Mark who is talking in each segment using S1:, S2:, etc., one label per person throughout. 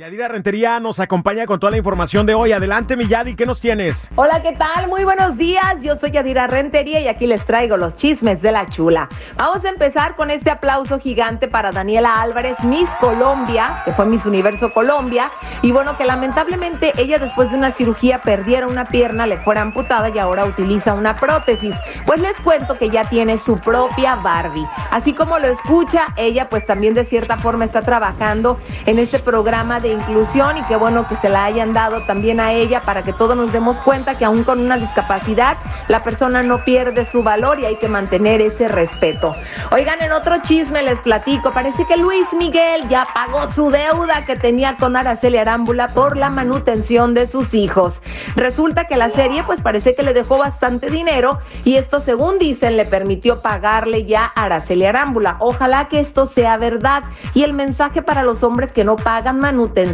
S1: Yadira Rentería nos acompaña con toda la información de hoy. Adelante, mi Yadi, ¿qué nos tienes?
S2: Hola, ¿qué tal? Muy buenos días. Yo soy Yadira Rentería y aquí les traigo los chismes de la chula. Vamos a empezar con este aplauso gigante para Daniela Álvarez, Miss Colombia, que fue Miss Universo Colombia. Y bueno, que lamentablemente ella después de una cirugía perdiera una pierna, le fuera amputada y ahora utiliza una prótesis. Pues les cuento que ya tiene su propia Barbie. Así como lo escucha, ella pues también de cierta forma está trabajando en este programa de inclusión y qué bueno que se la hayan dado también a ella para que todos nos demos cuenta que aún con una discapacidad la persona no pierde su valor y hay que mantener ese respeto. Oigan, en otro chisme les platico, parece que Luis Miguel ya pagó su deuda que tenía con Araceli Arámbula por la manutención de sus hijos. Resulta que la serie pues parece que le dejó bastante dinero y esto según dicen le permitió pagarle ya a Araceli Arámbula. Ojalá que esto sea verdad y el mensaje para los hombres que no pagan manutención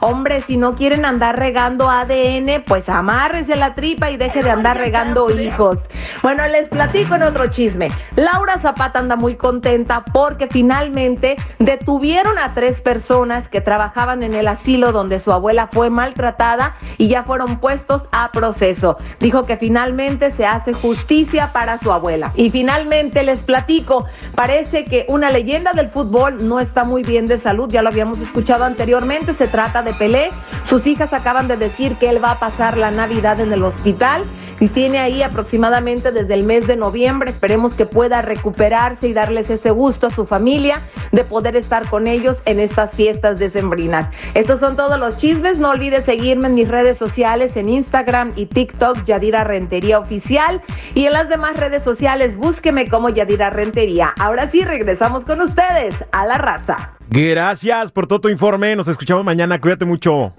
S2: Hombre, si no quieren andar regando ADN, pues amárrese la tripa y deje de andar regando hijos. Bueno, les platico en otro chisme. Laura Zapata anda muy contenta porque finalmente detuvieron a tres personas que trabajaban en el asilo donde su abuela fue maltratada y ya fueron puestos a proceso. Dijo que finalmente se hace justicia para su abuela. Y finalmente les platico, parece que una leyenda del fútbol no está muy bien de salud, ya lo habíamos escuchado anteriormente se trata de Pelé. Sus hijas acaban de decir que él va a pasar la Navidad en el hospital y tiene ahí aproximadamente desde el mes de noviembre. Esperemos que pueda recuperarse y darles ese gusto a su familia de poder estar con ellos en estas fiestas decembrinas. Estos son todos los chismes. No olvides seguirme en mis redes sociales, en Instagram y TikTok, Yadira Rentería Oficial. Y en las demás redes sociales, búsqueme como Yadira Rentería. Ahora sí, regresamos con ustedes a la raza.
S1: Gracias por todo tu informe. Nos escuchamos mañana. Cuídate mucho.